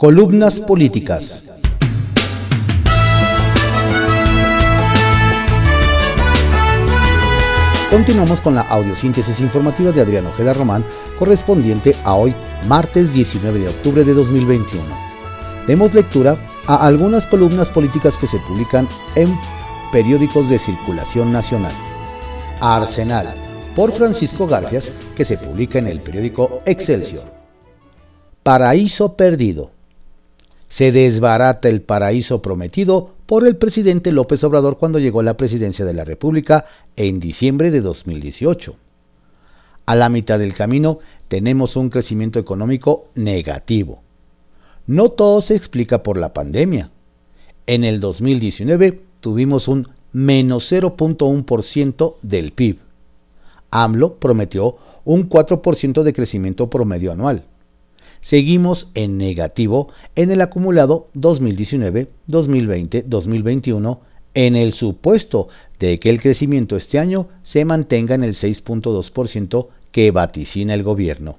Columnas políticas. Continuamos con la audiosíntesis informativa de Adriano Ojeda Román, correspondiente a hoy, martes 19 de octubre de 2021. Demos lectura a algunas columnas políticas que se publican en periódicos de circulación nacional. Arsenal, por Francisco Garfias, que se publica en el periódico Excelsior. Paraíso perdido se desbarata el paraíso prometido por el presidente López Obrador cuando llegó a la presidencia de la República en diciembre de 2018. A la mitad del camino tenemos un crecimiento económico negativo. No todo se explica por la pandemia. En el 2019 tuvimos un menos 0.1% del PIB. AMLO prometió un 4% de crecimiento promedio anual seguimos en negativo en el acumulado 2019, 2020, 2021 en el supuesto de que el crecimiento este año se mantenga en el 6.2% que vaticina el gobierno.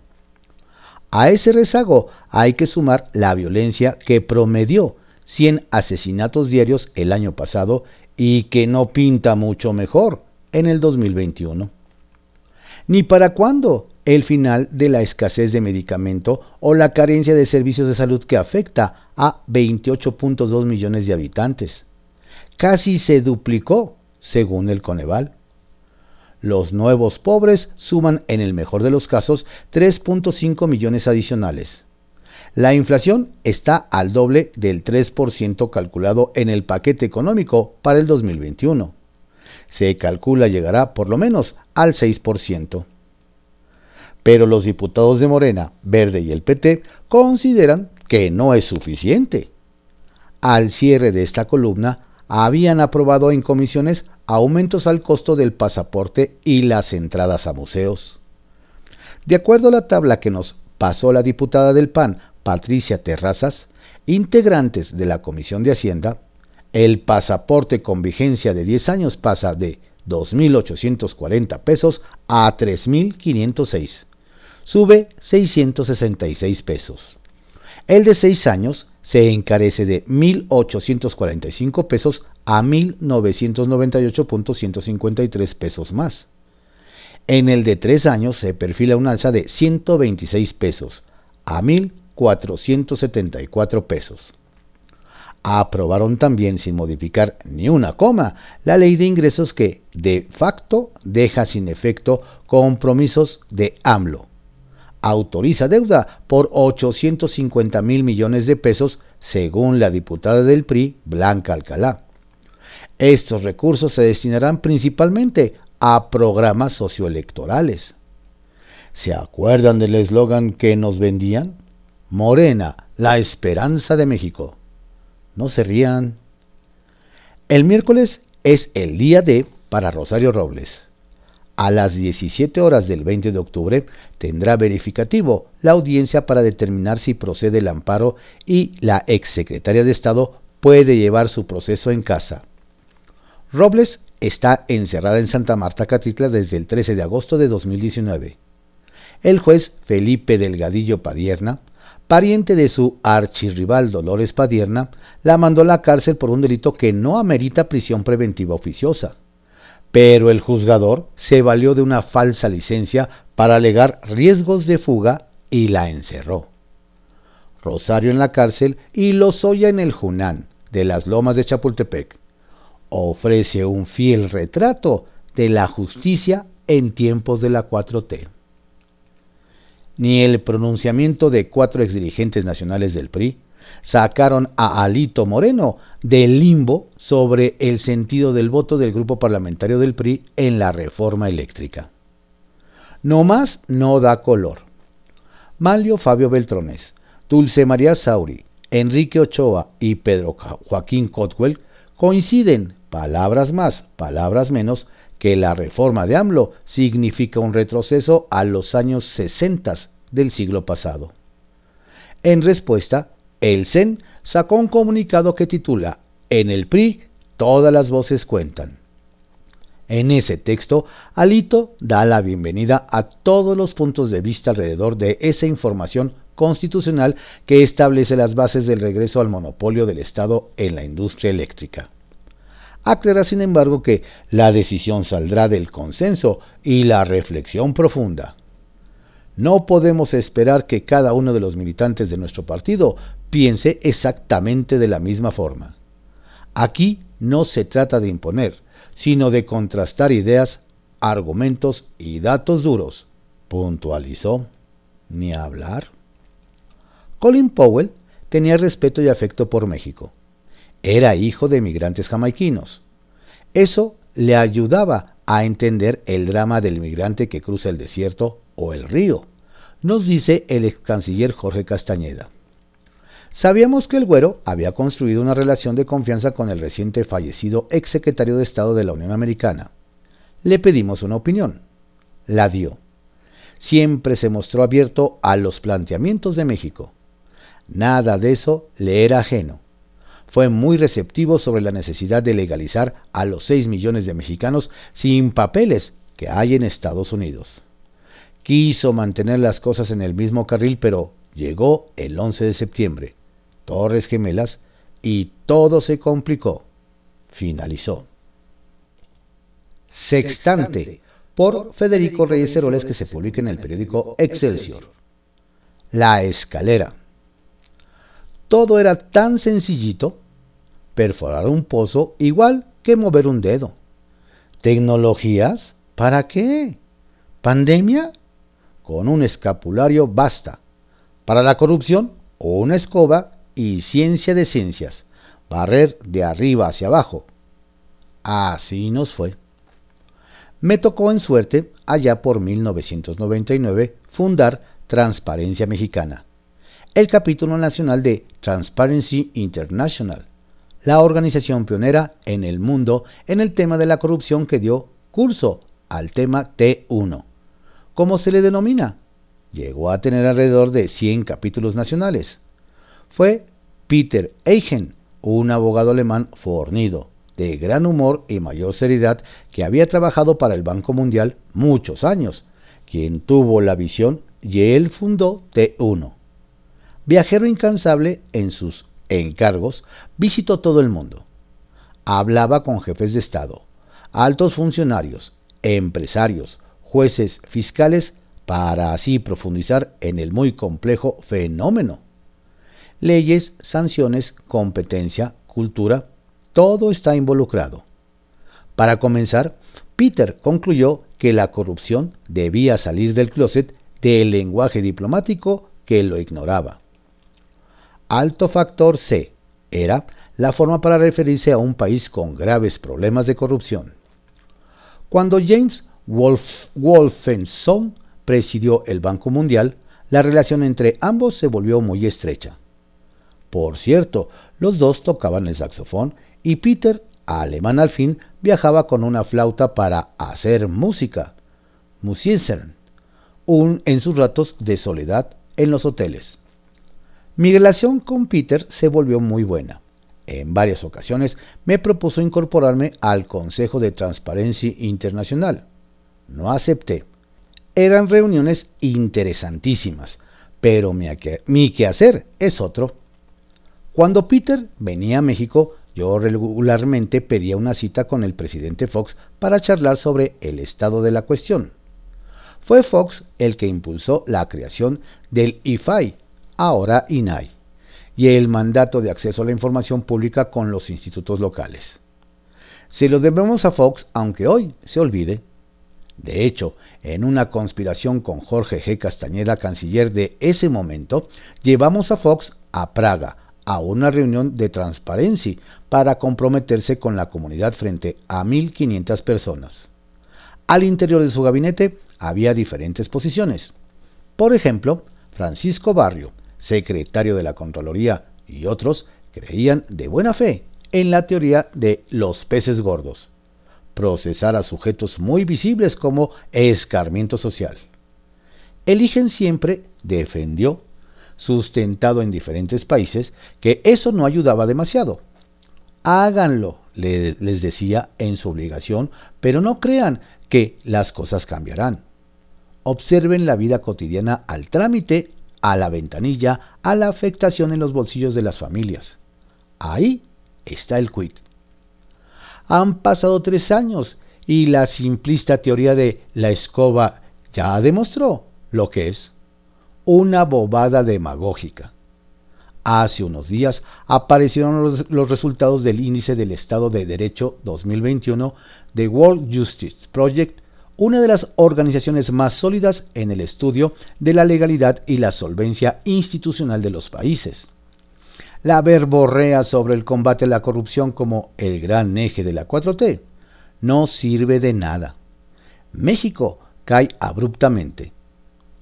A ese rezago hay que sumar la violencia que promedió 100 asesinatos diarios el año pasado y que no pinta mucho mejor en el 2021. ¿Ni para cuándo el final de la escasez de medicamento o la carencia de servicios de salud que afecta a 28.2 millones de habitantes. Casi se duplicó, según el Coneval. Los nuevos pobres suman, en el mejor de los casos, 3.5 millones adicionales. La inflación está al doble del 3% calculado en el paquete económico para el 2021. Se calcula llegará por lo menos al 6%. Pero los diputados de Morena, Verde y el PT consideran que no es suficiente. Al cierre de esta columna, habían aprobado en comisiones aumentos al costo del pasaporte y las entradas a museos. De acuerdo a la tabla que nos pasó la diputada del PAN, Patricia Terrazas, integrantes de la Comisión de Hacienda, el pasaporte con vigencia de 10 años pasa de 2.840 pesos a 3.506 sube 666 pesos. El de 6 años se encarece de 1.845 pesos a 1.998.153 pesos más. En el de 3 años se perfila un alza de 126 pesos a 1.474 pesos. Aprobaron también, sin modificar ni una coma, la ley de ingresos que, de facto, deja sin efecto compromisos de AMLO autoriza deuda por 850 mil millones de pesos, según la diputada del PRI, Blanca Alcalá. Estos recursos se destinarán principalmente a programas socioelectorales. ¿Se acuerdan del eslogan que nos vendían? Morena, la esperanza de México. No se rían. El miércoles es el día de para Rosario Robles. A las 17 horas del 20 de octubre tendrá verificativo la audiencia para determinar si procede el amparo y la exsecretaria de Estado puede llevar su proceso en casa. Robles está encerrada en Santa Marta Catitla desde el 13 de agosto de 2019. El juez Felipe Delgadillo Padierna, pariente de su archirrival Dolores Padierna, la mandó a la cárcel por un delito que no amerita prisión preventiva oficiosa pero el juzgador se valió de una falsa licencia para alegar riesgos de fuga y la encerró. Rosario en la cárcel y Lozoya en el Junán de las Lomas de Chapultepec. Ofrece un fiel retrato de la justicia en tiempos de la 4T. Ni el pronunciamiento de cuatro exdirigentes nacionales del PRI, sacaron a Alito Moreno del limbo sobre el sentido del voto del grupo parlamentario del PRI en la reforma eléctrica. No más no da color. Malio Fabio Beltrones, Dulce María Sauri, Enrique Ochoa y Pedro Joaquín Cotwell coinciden, palabras más, palabras menos, que la reforma de AMLO significa un retroceso a los años 60 del siglo pasado. En respuesta, el CEN sacó un comunicado que titula En el PRI todas las voces cuentan. En ese texto, Alito da la bienvenida a todos los puntos de vista alrededor de esa información constitucional que establece las bases del regreso al monopolio del Estado en la industria eléctrica. Aclara, sin embargo, que la decisión saldrá del consenso y la reflexión profunda. No podemos esperar que cada uno de los militantes de nuestro partido piense exactamente de la misma forma. Aquí no se trata de imponer, sino de contrastar ideas, argumentos y datos duros, puntualizó. Ni hablar. Colin Powell tenía respeto y afecto por México. Era hijo de emigrantes jamaiquinos. Eso le ayudaba a entender el drama del migrante que cruza el desierto o el río, nos dice el ex canciller Jorge Castañeda. Sabíamos que el güero había construido una relación de confianza con el reciente fallecido ex secretario de Estado de la Unión Americana. Le pedimos una opinión. La dio. Siempre se mostró abierto a los planteamientos de México. Nada de eso le era ajeno. Fue muy receptivo sobre la necesidad de legalizar a los 6 millones de mexicanos sin papeles que hay en Estados Unidos. Quiso mantener las cosas en el mismo carril, pero llegó el 11 de septiembre Torres Gemelas y todo se complicó. Finalizó. Sextante, por Federico Reyes Heroles, que se publica en el periódico Excelsior. La escalera. Todo era tan sencillito, perforar un pozo igual que mover un dedo. ¿Tecnologías? ¿Para qué? ¿Pandemia? Con un escapulario basta. Para la corrupción, o una escoba y ciencia de ciencias, barrer de arriba hacia abajo. Así nos fue. Me tocó en suerte, allá por 1999, fundar Transparencia Mexicana, el capítulo nacional de Transparency International, la organización pionera en el mundo en el tema de la corrupción que dio curso al tema T1. ¿Cómo se le denomina? Llegó a tener alrededor de 100 capítulos nacionales fue Peter Eichen, un abogado alemán fornido, de gran humor y mayor seriedad, que había trabajado para el Banco Mundial muchos años, quien tuvo la visión y él fundó T1. Viajero incansable en sus encargos, visitó todo el mundo. Hablaba con jefes de Estado, altos funcionarios, empresarios, jueces, fiscales, para así profundizar en el muy complejo fenómeno leyes, sanciones, competencia, cultura, todo está involucrado. Para comenzar, Peter concluyó que la corrupción debía salir del closet del lenguaje diplomático que lo ignoraba. Alto factor C era la forma para referirse a un país con graves problemas de corrupción. Cuando James Wolf, Wolfenson presidió el Banco Mundial, la relación entre ambos se volvió muy estrecha. Por cierto, los dos tocaban el saxofón y Peter, alemán al fin, viajaba con una flauta para hacer música, Musiesern, un, en sus ratos de soledad en los hoteles. Mi relación con Peter se volvió muy buena. En varias ocasiones me propuso incorporarme al Consejo de Transparencia Internacional. No acepté. Eran reuniones interesantísimas, pero mi, mi quehacer es otro. Cuando Peter venía a México, yo regularmente pedía una cita con el presidente Fox para charlar sobre el estado de la cuestión. Fue Fox el que impulsó la creación del IFAI, ahora INAI, y el mandato de acceso a la información pública con los institutos locales. Se lo debemos a Fox, aunque hoy se olvide. De hecho, en una conspiración con Jorge G. Castañeda, canciller de ese momento, llevamos a Fox a Praga a una reunión de transparencia para comprometerse con la comunidad frente a 1.500 personas. Al interior de su gabinete había diferentes posiciones. Por ejemplo, Francisco Barrio, secretario de la Contraloría, y otros creían de buena fe en la teoría de los peces gordos, procesar a sujetos muy visibles como escarmiento social. Eligen siempre defendió sustentado en diferentes países, que eso no ayudaba demasiado. Háganlo, les decía en su obligación, pero no crean que las cosas cambiarán. Observen la vida cotidiana al trámite a la ventanilla, a la afectación en los bolsillos de las familias. Ahí está el quid. Han pasado tres años y la simplista teoría de la escoba ya demostró lo que es una bobada demagógica. Hace unos días aparecieron los, resultados del Índice del Estado de Derecho 2021 de World Justice Project, una de las organizaciones más sólidas en el estudio de la legalidad y la solvencia institucional de los países. La verborrea sobre el combate a la corrupción como el gran eje de la 4T no sirve de nada. México cae abruptamente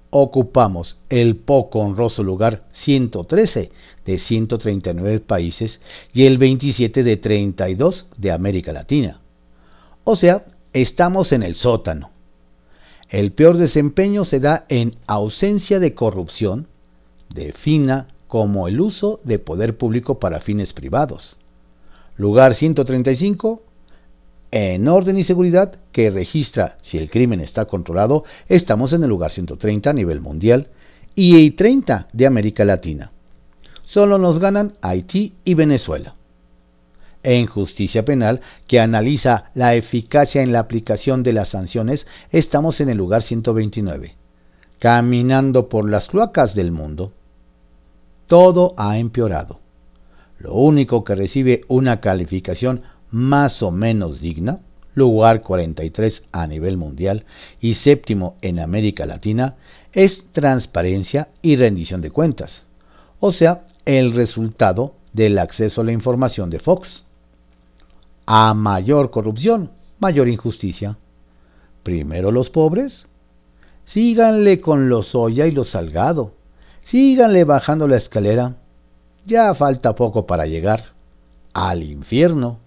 ocupamos el poco honroso lugar 113 de 139 países y el 27 de 32 de América Latina. O sea, estamos en el sótano. El peor desempeño se da en ausencia de corrupción, defina como el uso de poder público para fines privados. Lugar 135, en orden y seguridad que registra si el crimen está controlado, estamos en el lugar 130 a nivel mundial y 30 de América Latina. Solo nos ganan Haití y Venezuela. En justicia penal, que analiza la eficacia en la aplicación de las sanciones, estamos en el lugar 129, caminando por las cloacas del mundo. Todo ha empeorado. Lo único que recibe una calificación más o menos digna, lugar 43 a nivel mundial y séptimo en América Latina, es transparencia y rendición de cuentas, o sea, el resultado del acceso a la información de Fox. A mayor corrupción, mayor injusticia. Primero los pobres. Síganle con los Oya y los Salgado. Síganle bajando la escalera. Ya falta poco para llegar al infierno.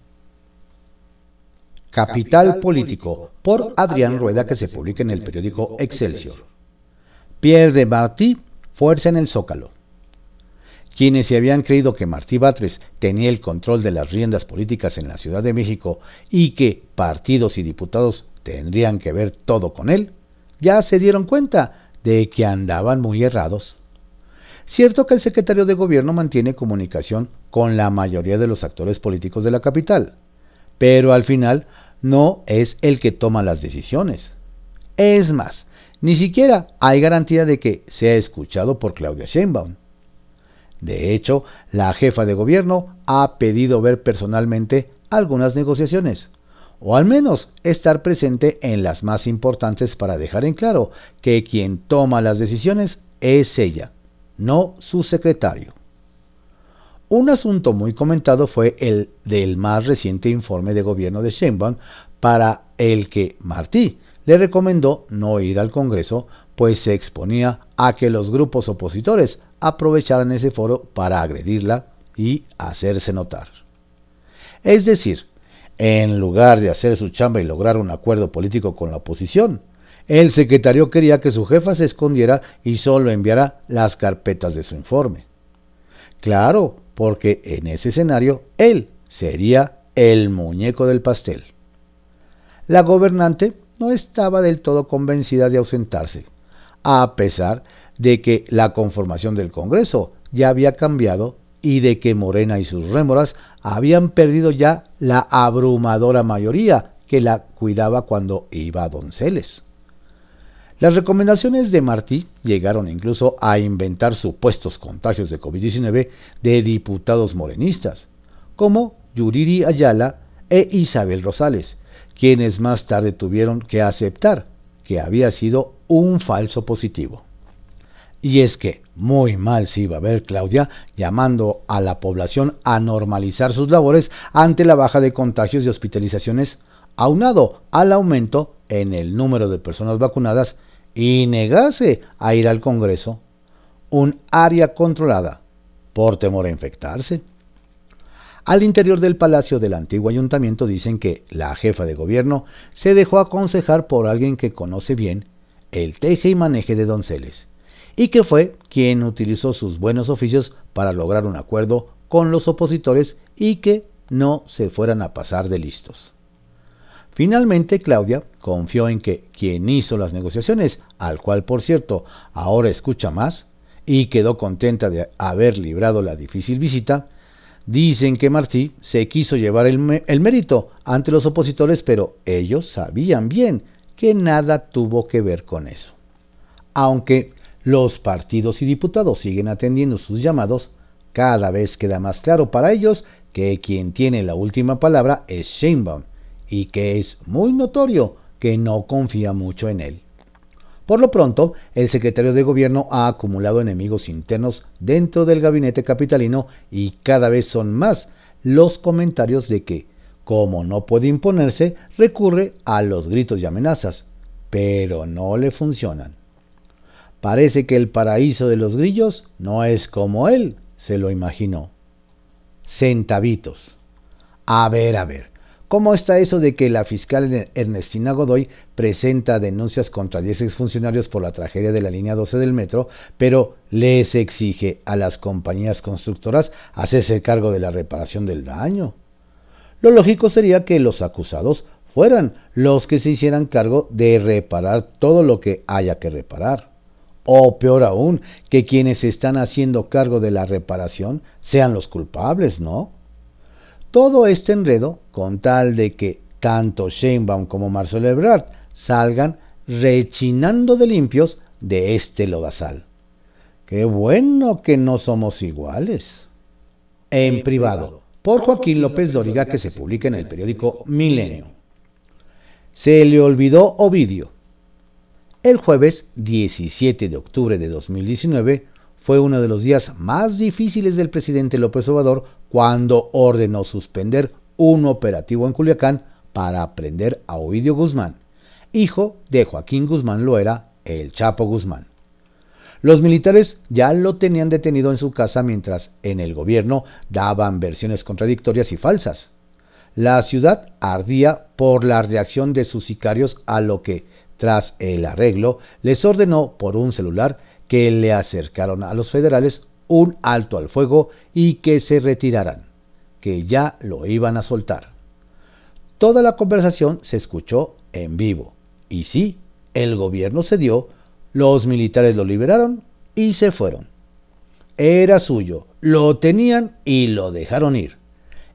Capital Político, por Adrián Rueda, que se publica en el periódico Excelsior. Pierde Martí fuerza en el Zócalo. Quienes se habían creído que Martí Batres tenía el control de las riendas políticas en la Ciudad de México y que partidos y diputados tendrían que ver todo con él, ya se dieron cuenta de que andaban muy errados. Cierto que el secretario de gobierno mantiene comunicación con la mayoría de los actores políticos de la capital, pero al final no es el que toma las decisiones. Es más, ni siquiera hay garantía de que sea escuchado por Claudia Sheinbaum. De hecho, la jefa de gobierno ha pedido ver personalmente algunas negociaciones, o al menos estar presente en las más importantes para dejar en claro que quien toma las decisiones es ella, no su secretario. Un asunto muy comentado fue el del más reciente informe de gobierno de Sheinbaum para el que Martí le recomendó no ir al Congreso, pues se exponía a que los grupos opositores aprovecharan ese foro para agredirla y hacerse notar. Es decir, en lugar de hacer su chamba y lograr un acuerdo político con la oposición, el secretario quería que su jefa se escondiera y solo enviara las carpetas de su informe. Claro, porque en ese escenario él sería el muñeco del pastel. La gobernante no estaba del todo convencida de ausentarse, a pesar de que la conformación del Congreso ya había cambiado y de que Morena y sus rémoras habían perdido ya la abrumadora mayoría que la cuidaba cuando iba a Donceles. Las recomendaciones de Martí llegaron incluso a inventar supuestos contagios de COVID-19 de diputados morenistas, como Yuriri Ayala e Isabel Rosales, quienes más tarde tuvieron que aceptar que había sido un falso positivo. Y es que muy mal se iba a ver Claudia llamando a la población a normalizar sus labores ante la baja de contagios y hospitalizaciones, aunado al aumento en el número de personas vacunadas y negase a ir al Congreso, un área controlada por temor a infectarse. Al interior del palacio del antiguo ayuntamiento dicen que la jefa de gobierno se dejó aconsejar por alguien que conoce bien el teje y maneje de Donceles, y que fue quien utilizó sus buenos oficios para lograr un acuerdo con los opositores y que no se fueran a pasar de listos. Finalmente, Claudia confió en que quien hizo las negociaciones, al cual por cierto ahora escucha más, y quedó contenta de haber librado la difícil visita, dicen que Martí se quiso llevar el, mérito ante los opositores, pero ellos sabían bien que nada tuvo que ver con eso. Aunque los partidos y diputados siguen atendiendo sus llamados, cada vez queda más claro para ellos que quien tiene la última palabra es Sheinbaum y que es muy notorio que no confía mucho en él. Por lo pronto, el secretario de gobierno ha acumulado enemigos internos dentro del gabinete capitalino y cada vez son más los comentarios de que, como no puede imponerse, recurre a los gritos y amenazas, pero no le funcionan. Parece que el paraíso de los grillos no es como él se lo imaginó. Centavitos. A ver, a ver, ¿Cómo está eso de que la fiscal Ernestina Godoy presenta denuncias contra 10 exfuncionarios por la tragedia de la línea 12 del metro, pero les exige a las compañías constructoras hacerse cargo de la reparación del daño? Lo lógico sería que los acusados fueran los que se hicieran cargo de reparar todo lo que haya que reparar. O peor aún, que quienes están haciendo cargo de la reparación sean los culpables, ¿no? Todo este enredo con tal de que tanto Sheinbaum como Marcelo Ebrard salgan rechinando de limpios de este lodazal. Qué bueno que no somos iguales. En privado, por Joaquín López Dóriga, que se publica en el periódico Milenio. Se le olvidó Ovidio. El jueves 17 de octubre de 2019 fue uno de los días más difíciles del presidente López Obrador cuando ordenó suspender un operativo en Culiacán para aprender a Ovidio Guzmán, hijo de Joaquín Guzmán Loera, el Chapo Guzmán. Los militares ya lo tenían detenido en su casa mientras en el gobierno daban versiones contradictorias y falsas. La ciudad ardía por la reacción de sus sicarios a lo que, tras el arreglo, les ordenó por un celular que le acercaron a los federales un alto al fuego y que se retiraran, que ya lo iban a soltar. Toda la conversación se escuchó en vivo, y sí, el gobierno cedió, los militares lo liberaron y se fueron. Era suyo, lo tenían y lo dejaron ir,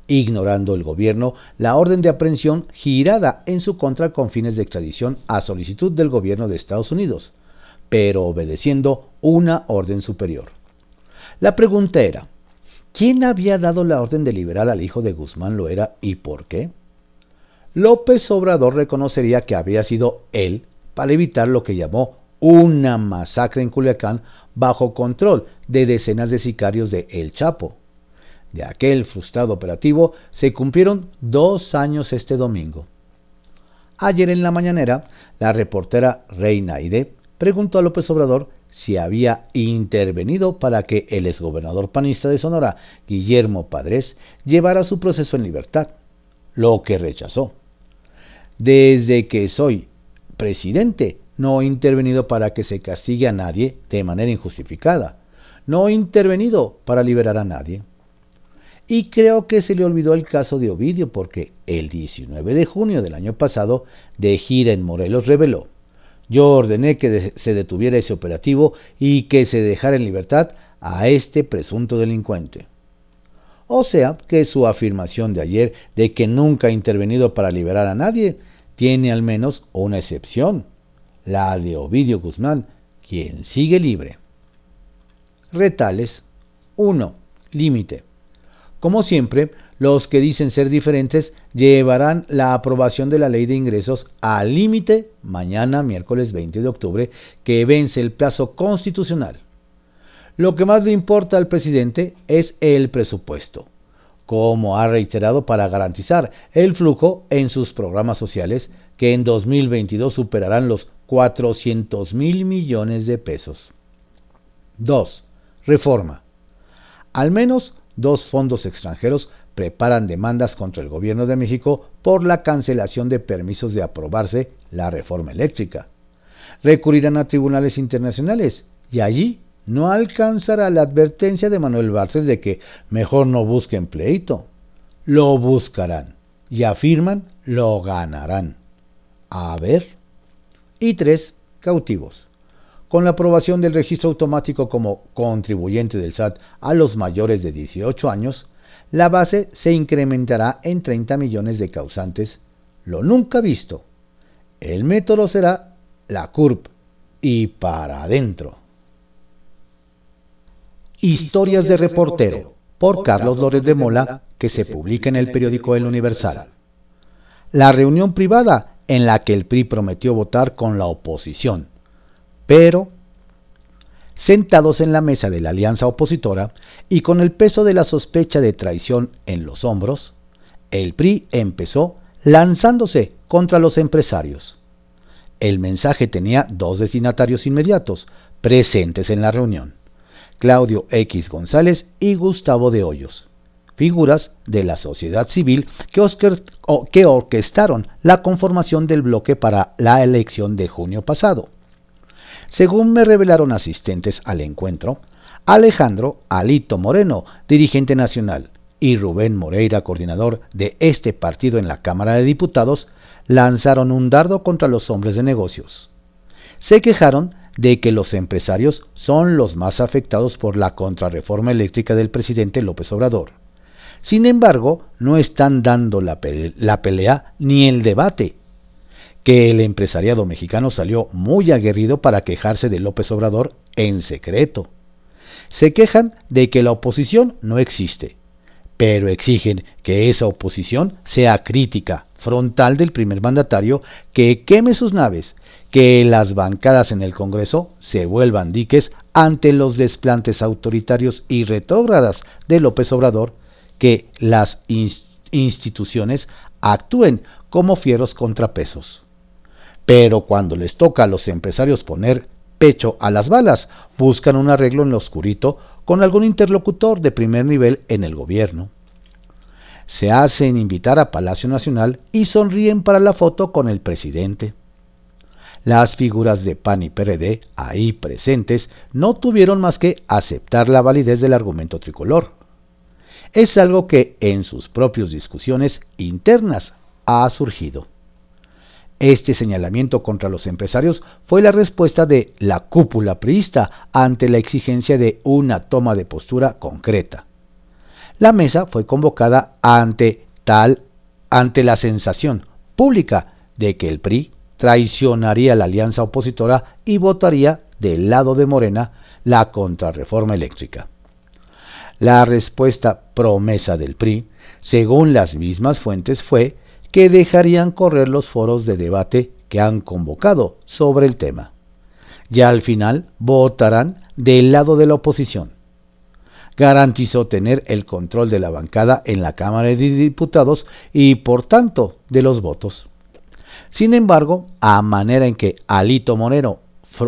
ignorando el gobierno la orden de aprehensión girada en su contra con fines de extradición a solicitud del gobierno de Estados Unidos, pero obedeciendo una orden superior. La pregunta era, ¿quién había dado la orden de liberar al hijo de Guzmán Loera y por qué? López Obrador reconocería que había sido él para evitar lo que llamó una masacre en Culiacán bajo control de decenas de sicarios de El Chapo. De aquel frustrado operativo se cumplieron dos años este domingo. Ayer en la mañanera, la reportera Reina Aide preguntó a López Obrador si había intervenido para que el exgobernador panista de Sonora, Guillermo Padres, llevara su proceso en libertad, lo que rechazó. Desde que soy presidente, no he intervenido para que se castigue a nadie de manera injustificada. No he intervenido para liberar a nadie. Y creo que se le olvidó el caso de Ovidio porque el 19 de junio del año pasado, de gira en Morelos, reveló yo ordené que se detuviera ese operativo y que se dejara en libertad a este presunto delincuente. O sea que su afirmación de ayer de que nunca ha intervenido para liberar a nadie tiene al menos una excepción, la de Ovidio Guzmán, quien sigue libre. Retales 1. Límite. Como siempre, los que dicen ser diferentes llevarán la aprobación de la ley de ingresos al límite mañana, miércoles 20 de octubre, que vence el plazo constitucional. Lo que más le importa al presidente es el presupuesto, como ha reiterado para garantizar el flujo en sus programas sociales, que en 2022 superarán los 400 mil millones de pesos. 2. Reforma. Al menos dos fondos extranjeros preparan demandas contra el gobierno de México por la cancelación de permisos de aprobarse la reforma eléctrica. Recurrirán a tribunales internacionales y allí no alcanzará la advertencia de Manuel Bartlett de que mejor no busquen pleito. Lo buscarán y afirman lo ganarán. A ver. Y tres, cautivos. con la aprobación del registro automático como contribuyente del SAT a los mayores de 18 años, la base se incrementará en 30 millones de causantes, lo nunca visto. El método será la CURP y para adentro. Historias de reportero por Carlos Lórez de Mola que se publica en el periódico El Universal. La reunión privada en la que el PRI prometió votar con la oposición, pero sentados en la mesa de la alianza opositora y con el peso de la sospecha de traición en los hombros, el PRI empezó lanzándose contra los empresarios. El mensaje tenía dos destinatarios inmediatos presentes en la reunión, Claudio X González y Gustavo de Hoyos, figuras de la sociedad civil que, que orquestaron la conformación del bloque para la elección de junio pasado. Según me revelaron asistentes al encuentro, Alejandro Alito Moreno, dirigente nacional, y Rubén Moreira, coordinador de este partido en la Cámara de Diputados, lanzaron un dardo contra los hombres de negocios. Se quejaron de que los empresarios son los más afectados por la contrarreforma eléctrica del presidente López Obrador. Sin embargo, no están dando la, pelea ni el debate que el empresariado mexicano salió muy aguerrido para quejarse de López Obrador en secreto. Se quejan de que la oposición no existe, pero exigen que esa oposición sea crítica, frontal del primer mandatario, que queme sus naves, que las bancadas en el Congreso se vuelvan diques ante los desplantes autoritarios y retrógradas de López Obrador, que las instituciones actúen como fieros contrapesos. Pero cuando les toca a los empresarios poner pecho a las balas, buscan un arreglo en lo oscurito con algún interlocutor de primer nivel en el gobierno. Se hacen invitar a Palacio Nacional y sonríen para la foto con el presidente. Las figuras de PAN y PRD ahí presentes no tuvieron más que aceptar la validez del argumento tricolor. Es algo que en sus propias discusiones internas ha surgido. Este señalamiento contra los empresarios fue la respuesta de la cúpula priista ante la exigencia de una toma de postura concreta. La mesa fue convocada ante tal ante la sensación pública de que el PRI traicionaría la alianza opositora y votaría del lado de Morena la contrarreforma eléctrica. La respuesta promesa del PRI, según las mismas fuentes, fue que dejarían correr los foros de debate que han convocado sobre el tema. Ya al final votarán del lado de la oposición. Garantizó tener el control de la bancada en la Cámara de Diputados y por tanto de los votos. Sin embargo, a manera en que Alito Moreno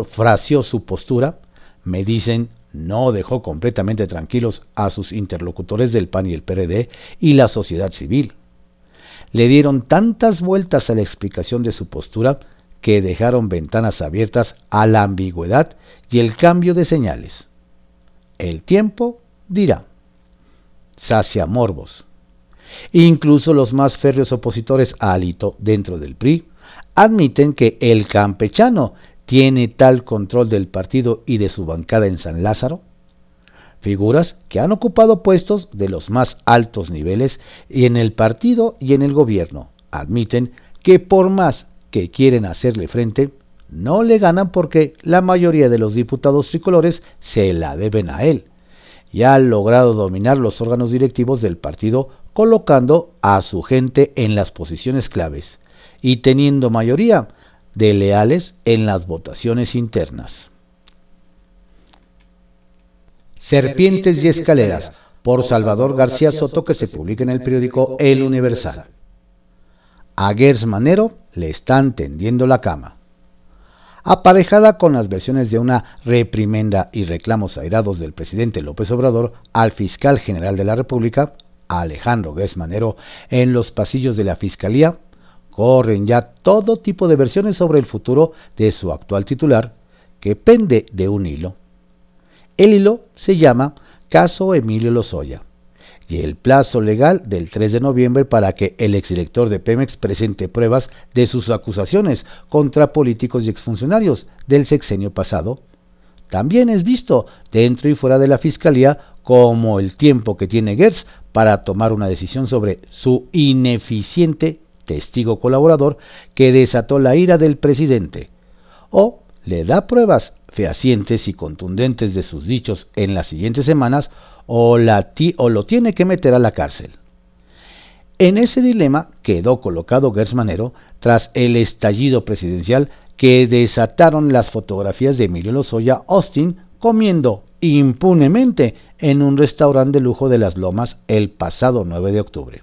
fració su postura, me dicen no dejó completamente tranquilos a sus interlocutores del PAN y el PRD y la sociedad civil le dieron tantas vueltas a la explicación de su postura que dejaron ventanas abiertas a la ambigüedad y el cambio de señales. El tiempo dirá. Sacia morbos. Incluso los más férreos opositores a Alito dentro del PRI admiten que el campechano tiene tal control del partido y de su bancada en San Lázaro figuras que han ocupado puestos de los más altos niveles y en el partido y en el gobierno. Admiten que por más que quieren hacerle frente, no le ganan porque la mayoría de los diputados tricolores se la deben a él y ha logrado dominar los órganos directivos del partido colocando a su gente en las posiciones claves y teniendo mayoría de leales en las votaciones internas. Serpientes y Escaleras, por Salvador García Soto, que se publica en el periódico El Universal. A Gers Manero le están tendiendo la cama. Aparejada con las versiones de una reprimenda y reclamos airados del presidente López Obrador al fiscal general de la República, Alejandro Gers Manero, en los pasillos de la Fiscalía, corren ya todo tipo de versiones sobre el futuro de su actual titular, que pende de un hilo. El hilo se llama Caso Emilio Lozoya. Y el plazo legal del 3 de noviembre para que el exdirector de Pemex presente pruebas de sus acusaciones contra políticos y exfuncionarios del sexenio pasado también es visto dentro y fuera de la Fiscalía como el tiempo que tiene Gertz para tomar una decisión sobre su ineficiente testigo colaborador que desató la ira del presidente, o le da pruebas fehacientes y contundentes de sus dichos en las siguientes semanas, o, la o lo tiene que meter a la cárcel. En ese dilema quedó colocado Gertz Manero tras el estallido presidencial que desataron las fotografías de Emilio Lozoya Austin comiendo impunemente en un restaurante de lujo de las Lomas el pasado 9 de octubre.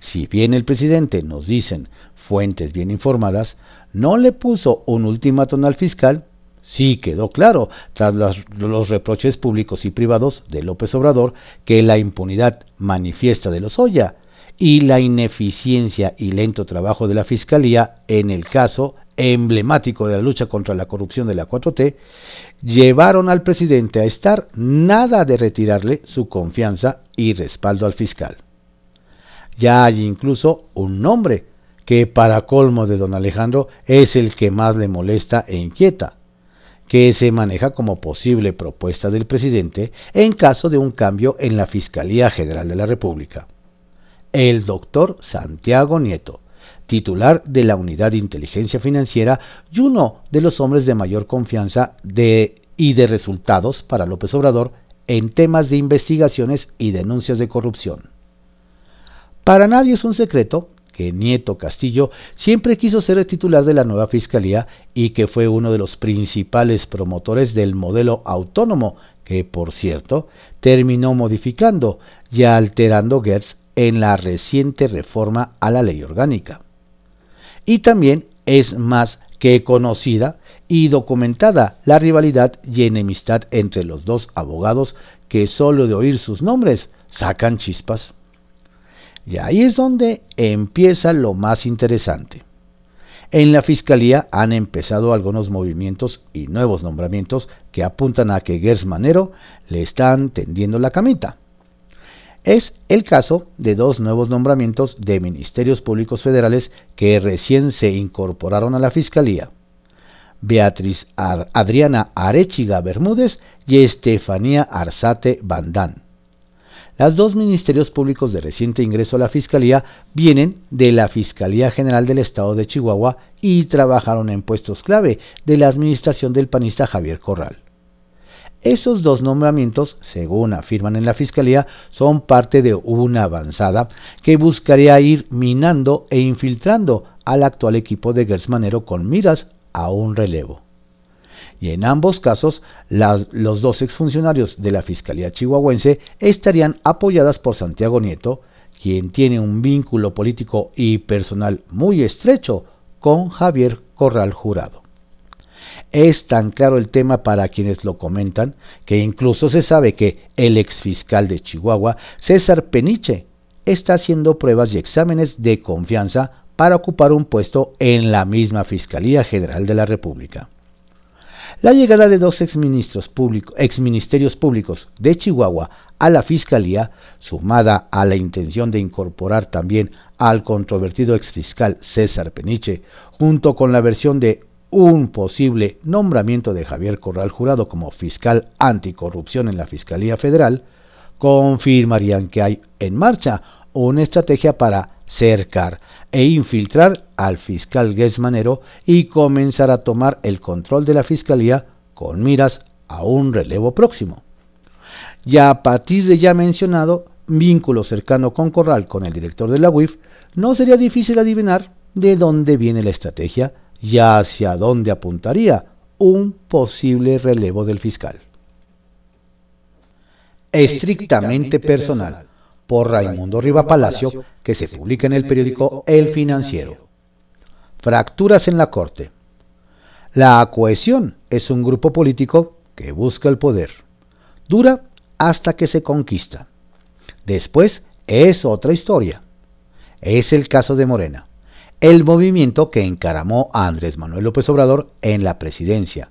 Si bien el presidente, nos dicen fuentes bien informadas, no le puso un ultimátum al fiscal, sí quedó claro, tras los, reproches públicos y privados de López Obrador, que la impunidad manifiesta de Lozoya y la ineficiencia y lento trabajo de la Fiscalía en el caso emblemático de la lucha contra la corrupción de la 4T, llevaron al presidente a estar nada de retirarle su confianza y respaldo al fiscal. Ya hay incluso un nombre que para colmo de don Alejandro es el que más le molesta e inquieta, que se maneja como posible propuesta del presidente en caso de un cambio en la Fiscalía General de la República. El doctor Santiago Nieto, titular de la Unidad de Inteligencia Financiera y uno de los hombres de mayor confianza de, y de resultados para López Obrador en temas de investigaciones y denuncias de corrupción. Para nadie es un secreto que Nieto Castillo siempre quiso ser el titular de la nueva Fiscalía y que fue uno de los principales promotores del modelo autónomo que, por cierto, terminó modificando y alterando Gertz en la reciente reforma a la ley orgánica y también es más que conocida y documentada la rivalidad y enemistad entre los dos abogados que solo de oír sus nombres sacan chispas. Y ahí es donde empieza lo más interesante. En la Fiscalía han empezado algunos movimientos y nuevos nombramientos que apuntan a que Gers Manero le están tendiendo la camita. Es el caso de dos nuevos nombramientos de ministerios públicos federales que recién se incorporaron a la Fiscalía. Beatriz Adriana Arechiga Bermúdez y Estefanía Arzate Bandán. Las dos ministerios públicos de reciente ingreso a la Fiscalía vienen de la Fiscalía General del Estado de Chihuahua y trabajaron en puestos clave de la administración del panista Javier Corral. Esos dos nombramientos, según afirman en la Fiscalía, son parte de una avanzada que buscaría ir minando e infiltrando al actual equipo de Gersmanero con miras a un relevo. Y en ambos casos, los dos exfuncionarios de la Fiscalía Chihuahuense estarían apoyadas por Santiago Nieto, quien tiene un vínculo político y personal muy estrecho con Javier Corral Jurado. Es tan claro el tema para quienes lo comentan que incluso se sabe que el exfiscal de Chihuahua, César Peniche, está haciendo pruebas y exámenes de confianza para ocupar un puesto en la misma Fiscalía General de la República. La llegada de dos exministerios, públicos de Chihuahua a la Fiscalía, sumada a la intención de incorporar también al controvertido exfiscal César Peniche, junto con la versión de un posible nombramiento de Javier Corral Jurado como fiscal anticorrupción en la Fiscalía Federal, confirmarían que hay en marcha una estrategia para cercar e infiltrar al fiscal Manero y comenzar a tomar el control de la Fiscalía con miras a un relevo próximo. Ya a partir de ya mencionado vínculo cercano con Corral con el director de la UIF, no sería difícil adivinar de dónde viene la estrategia y hacia dónde apuntaría un posible relevo del fiscal. Estrictamente personal, por Raimundo Riva Palacio, que se publica en el periódico El Financiero. Fracturas en la Corte. La cohesión es un grupo político que busca el poder. Dura hasta que se conquista. Después es otra historia. Es el caso de Morena el movimiento que encaramó a Andrés Manuel López Obrador en la presidencia,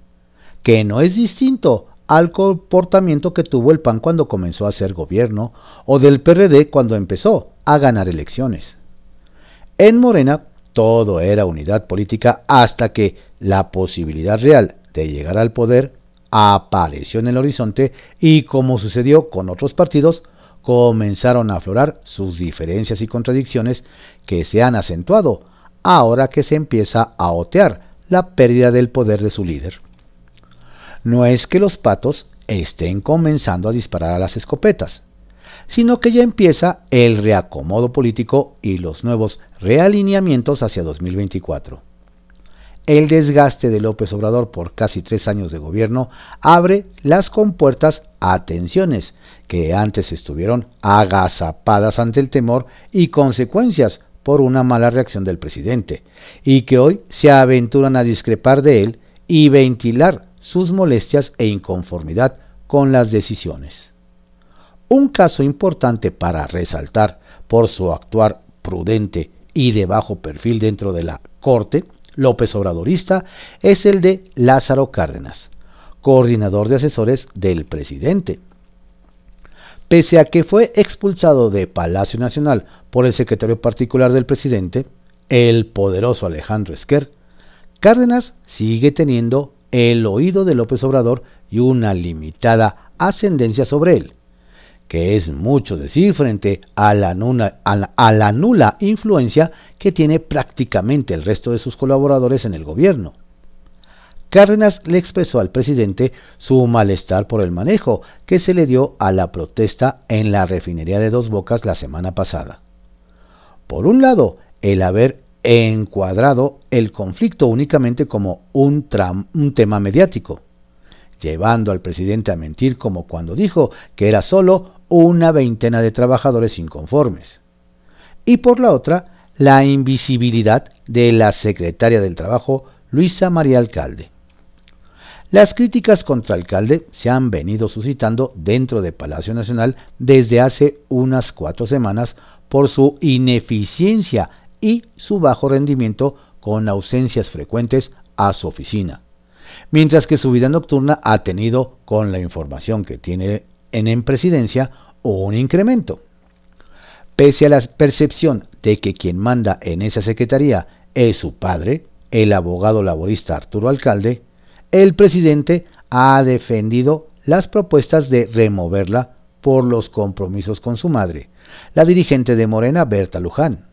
que no es distinto al comportamiento que tuvo el PAN cuando comenzó a ser gobierno o del PRD cuando empezó a ganar elecciones. En Morena todo era unidad política hasta que la posibilidad real de llegar al poder apareció en el horizonte y como sucedió con otros partidos, comenzaron a aflorar sus diferencias y contradicciones que se han acentuado ahora que se empieza a otear la pérdida del poder de su líder. No es que los patos estén comenzando a disparar a las escopetas, sino que ya empieza el reacomodo político y los nuevos realineamientos hacia 2024. El desgaste de López Obrador por casi tres años de gobierno abre las compuertas a tensiones que antes estuvieron agazapadas ante el temor y consecuencias por una mala reacción del presidente, y que hoy se aventuran a discrepar de él y ventilar sus molestias e inconformidad con las decisiones. Un caso importante para resaltar por su actuar prudente y de bajo perfil dentro de la Corte López Obradorista es el de Lázaro Cárdenas, coordinador de asesores del presidente. Pese a que fue expulsado de Palacio Nacional por el secretario particular del presidente, el poderoso Alejandro Esquer, Cárdenas sigue teniendo el oído de López Obrador y una limitada ascendencia sobre él, que es mucho decir frente a la, nula, influencia que tiene prácticamente el resto de sus colaboradores en el gobierno. Cárdenas le expresó al presidente su malestar por el manejo que se le dio a la protesta en la refinería de Dos Bocas la semana pasada. Por un lado, el haber encuadrado el conflicto únicamente como un, tema mediático, llevando al presidente a mentir como cuando dijo que era solo una veintena de trabajadores inconformes. Y por la otra, la invisibilidad de la secretaria del Trabajo, Luisa María Alcalde. Las críticas contra Alcalde se han venido suscitando dentro de Palacio Nacional desde hace unas cuatro semanas por su ineficiencia y su bajo rendimiento con ausencias frecuentes a su oficina, mientras que su vida nocturna ha tenido, con la información que tiene en, en presidencia, un incremento. Pese a la percepción de que quien manda en esa secretaría es su padre, el abogado laborista Arturo Alcalde, el presidente ha defendido las propuestas de removerla por los compromisos con su madre, la dirigente de Morena, Berta Luján.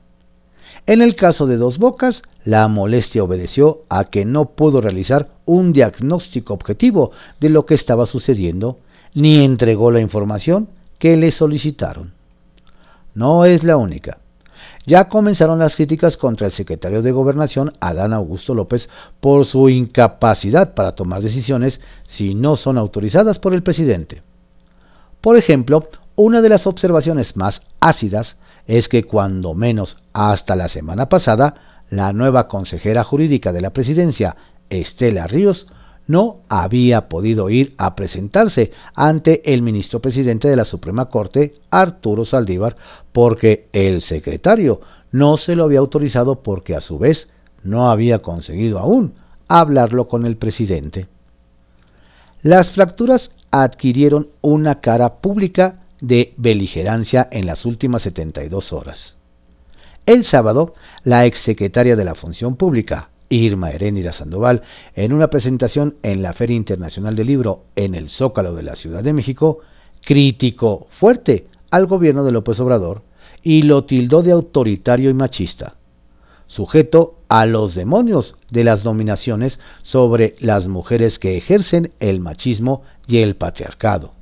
En el caso de Dos Bocas, la molestia obedeció a que no pudo realizar un diagnóstico objetivo de lo que estaba sucediendo, ni entregó la información que le solicitaron. No es la única. Ya comenzaron las críticas contra el secretario de Gobernación, Adán Augusto López, por su incapacidad para tomar decisiones si no son autorizadas por el presidente. Por ejemplo, una de las observaciones más ácidas es que cuando menos hasta la semana pasada, la nueva consejera jurídica de la presidencia, Estela Ríos, no había podido ir a presentarse ante el ministro presidente de la Suprema Corte, Arturo Saldívar, porque el secretario no se lo había autorizado porque a su vez no había conseguido aún hablarlo con el presidente. Las fracturas adquirieron una cara pública de beligerancia en las últimas 72 horas. El sábado, la exsecretaria de la Función Pública, Irma Heréndira Sandoval, en una presentación en la Feria Internacional del Libro en el Zócalo de la Ciudad de México, criticó fuerte al gobierno de López Obrador y lo tildó de autoritario y machista, sujeto a los demonios de las dominaciones sobre las mujeres que ejercen el machismo y el patriarcado.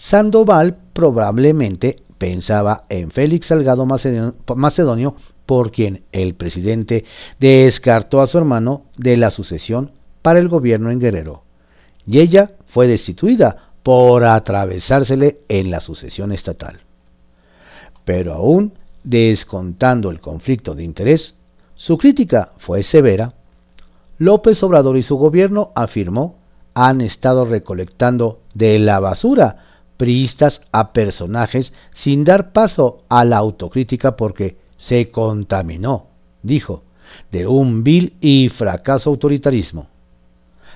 Sandoval probablemente pensaba en Félix Salgado Macedonio por quien el presidente descartó a su hermano de la sucesión para el gobierno en Guerrero, y ella fue destituida por atravesársele en la sucesión estatal. Pero aún descontando el conflicto de interés, su crítica fue severa. López Obrador y su gobierno, afirmó, han estado recolectando de la basura priistas a personajes sin dar paso a la autocrítica porque se contaminó, dijo, de un vil y fracaso autoritarismo.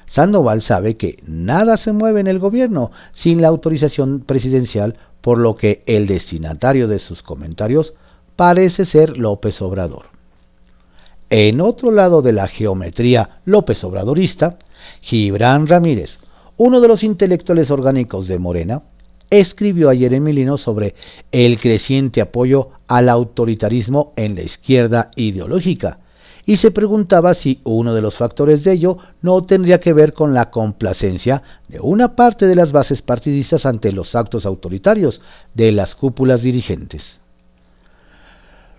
Sandoval sabe que nada se mueve en el gobierno sin la autorización presidencial, por lo que el destinatario de sus comentarios parece ser López Obrador. En otro lado de la geometría López Obradorista, Gibran Ramírez, uno de los intelectuales orgánicos de Morena, escribió ayer en Milino sobre el creciente apoyo al autoritarismo en la izquierda ideológica y se preguntaba si uno de los factores de ello no tendría que ver con la complacencia de una parte de las bases partidistas ante los actos autoritarios de las cúpulas dirigentes.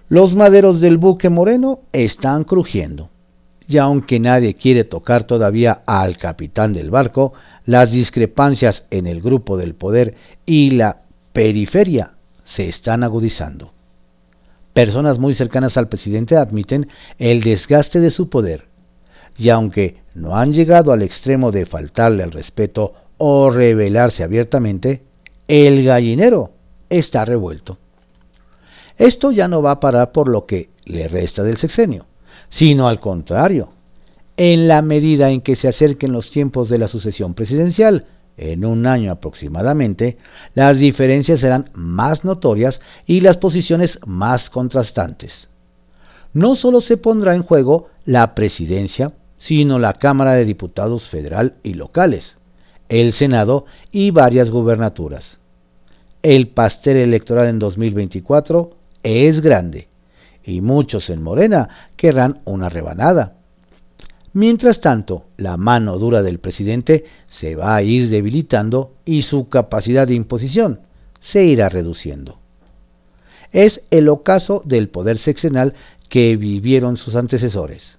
Los maderos del buque moreno están crujiendo, y aunque nadie quiere tocar todavía al capitán del barco, las discrepancias en el grupo del poder y la periferia se están agudizando. Personas muy cercanas al presidente admiten el desgaste de su poder, y aunque no han llegado al extremo de faltarle al respeto o rebelarse abiertamente, el gallinero está revuelto. Esto ya no va a parar por lo que le resta del sexenio, sino al contrario, en la medida en que se acerquen los tiempos de la sucesión presidencial, en un año aproximadamente, las diferencias serán más notorias y las posiciones más contrastantes. No solo se pondrá en juego la presidencia, sino la Cámara de Diputados federal y locales, el Senado y varias gubernaturas. El pastel electoral en 2024 es grande y muchos en Morena querrán una rebanada. Mientras tanto, la mano dura del presidente se va a ir debilitando y su capacidad de imposición se irá reduciendo. Es el ocaso del poder sexenal que vivieron sus antecesores.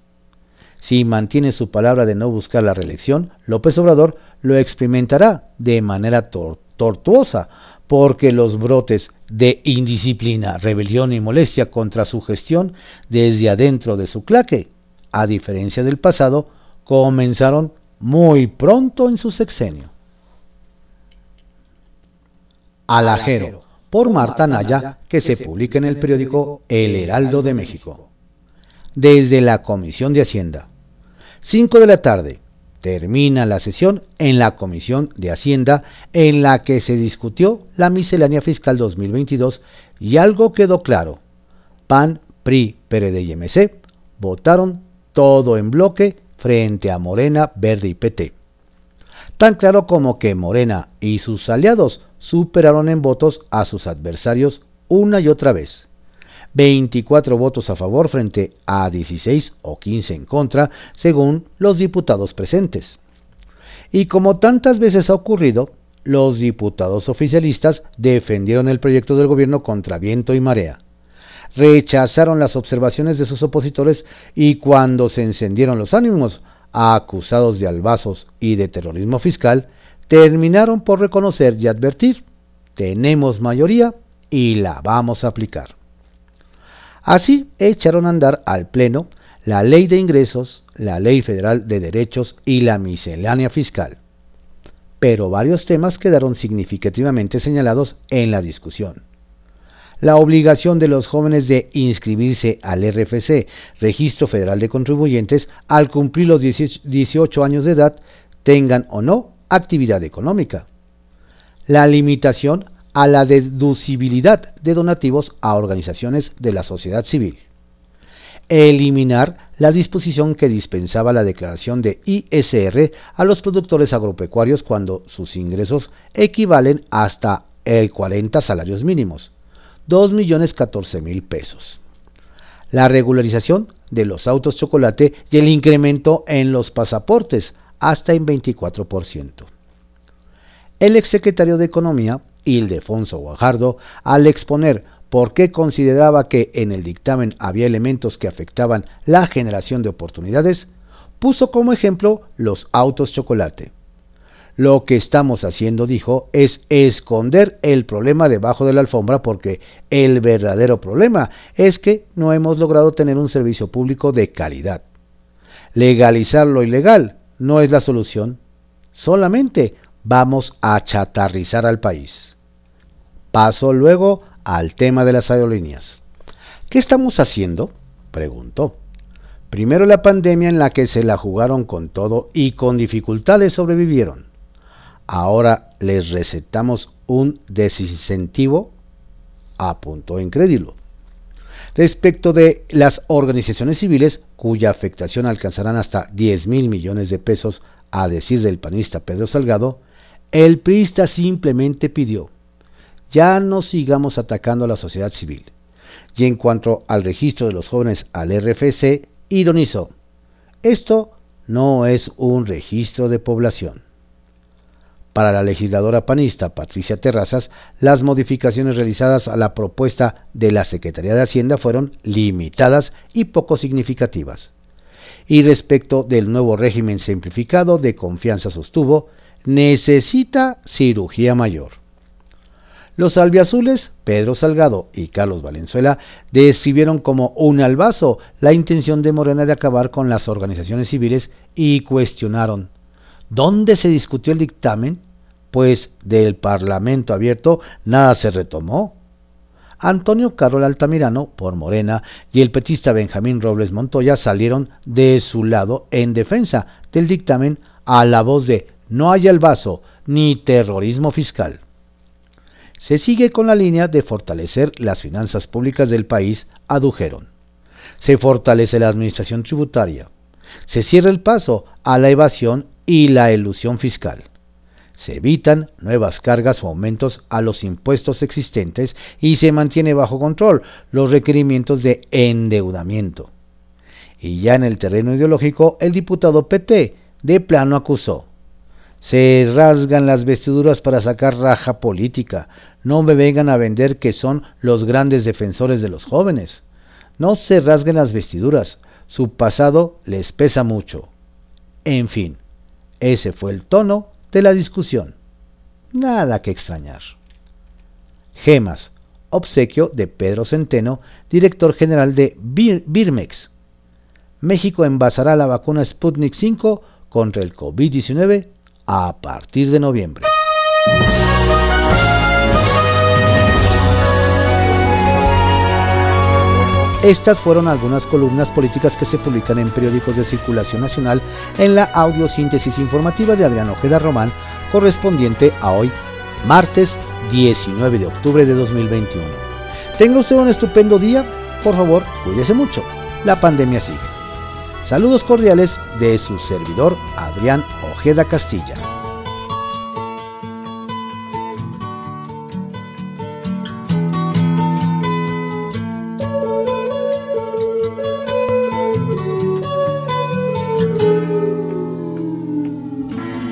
Si mantiene su palabra de no buscar la reelección, López Obrador lo experimentará de manera tortuosa, porque los brotes de indisciplina, rebelión y molestia contra su gestión desde adentro de su claque a diferencia del pasado, comenzaron muy pronto en su sexenio. Alajero, por Marta Naya, que se publica en el periódico El Heraldo de México. Desde la Comisión de Hacienda. 5 de la tarde. Termina la sesión en la Comisión de Hacienda en la que se discutió la miscelánea fiscal 2022 y algo quedó claro. PAN, PRI, PRD y MC votaron todo en bloque frente a Morena, Verde y PT. Tan claro como que Morena y sus aliados superaron en votos a sus adversarios una y otra vez. 24 votos a favor frente a 16 o 15 en contra, según los diputados presentes. Y como tantas veces ha ocurrido, los diputados oficialistas defendieron el proyecto del gobierno contra viento y marea rechazaron las observaciones de sus opositores y cuando se encendieron los ánimos, acusados de albazos y de terrorismo fiscal, terminaron por reconocer y advertir, tenemos mayoría y la vamos a aplicar. Así echaron a andar al Pleno la ley de ingresos, la ley federal de derechos y la miscelánea fiscal. Pero varios temas quedaron significativamente señalados en la discusión la obligación de los jóvenes de inscribirse al RFC, Registro Federal de Contribuyentes, al cumplir los 18 años de edad, tengan o no actividad económica. La limitación a la deducibilidad de donativos a organizaciones de la sociedad civil. Eliminar la disposición que dispensaba la declaración de ISR a los productores agropecuarios cuando sus ingresos equivalen hasta el 40 salarios mínimos 2.014.000 pesos. La regularización de los autos chocolate y el incremento en los pasaportes hasta en 24%. El exsecretario de Economía, Ildefonso Guajardo, al exponer por qué consideraba que en el dictamen había elementos que afectaban la generación de oportunidades, puso como ejemplo los autos chocolate. Lo que estamos haciendo, dijo, es esconder el problema debajo de la alfombra porque el verdadero problema es que no hemos logrado tener un servicio público de calidad. Legalizar lo ilegal no es la solución, solamente vamos a chatarrizar al país. Paso luego al tema de las aerolíneas. ¿Qué estamos haciendo? preguntó. Primero la pandemia en la que se la jugaron con todo y con dificultades sobrevivieron ahora les recetamos un desincentivo, apuntó incrédulo. Respecto de las organizaciones civiles, cuya afectación alcanzarán hasta 10 mil millones de pesos A decir del panista Pedro Salgado, el priista simplemente pidió, ya no sigamos atacando a la sociedad civil. Y en cuanto al registro de los jóvenes al RFC, ironizó, esto no es un registro de población. Para la legisladora panista Patricia Terrazas, las modificaciones realizadas a la propuesta de la Secretaría de Hacienda fueron limitadas y poco significativas. Y respecto del nuevo régimen simplificado de confianza sostuvo, necesita cirugía mayor. Los albiazules, Pedro Salgado y Carlos Valenzuela, describieron como un albazo la intención de Morena de acabar con las organizaciones civiles y cuestionaron ¿Dónde se discutió el dictamen? Pues del Parlamento abierto nada se retomó. Antonio Carol Altamirano, por Morena, y el petista Benjamín Robles Montoya salieron de su lado en defensa del dictamen a la voz de no hay albazo ni terrorismo fiscal. Se sigue con la línea de fortalecer las finanzas públicas del país, adujeron. Se fortalece la administración tributaria. Se cierra el paso a la evasión y la elusión fiscal. Se evitan nuevas cargas o aumentos a los impuestos existentes y se mantiene bajo control los requerimientos de endeudamiento. Y ya en el terreno ideológico, el diputado PT de plano acusó. Se rasgan las vestiduras para sacar raja política. No me vengan a vender que son los grandes defensores de los jóvenes. No se rasguen las vestiduras. Su pasado les pesa mucho. En fin, ese fue el tono de la discusión. Nada que extrañar. Gemas, obsequio de Pedro Centeno, director general de Birmex. México envasará la vacuna Sputnik 5 contra el COVID-19 a partir de noviembre. Estas fueron algunas columnas políticas que se publican en periódicos de circulación nacional en la audiosíntesis informativa de Adrián Ojeda Román, correspondiente a hoy, martes 19 de octubre de 2021. Tenga usted un estupendo día, por favor, cuídese mucho. La pandemia sigue. Saludos cordiales de su servidor Adrián Ojeda Castilla.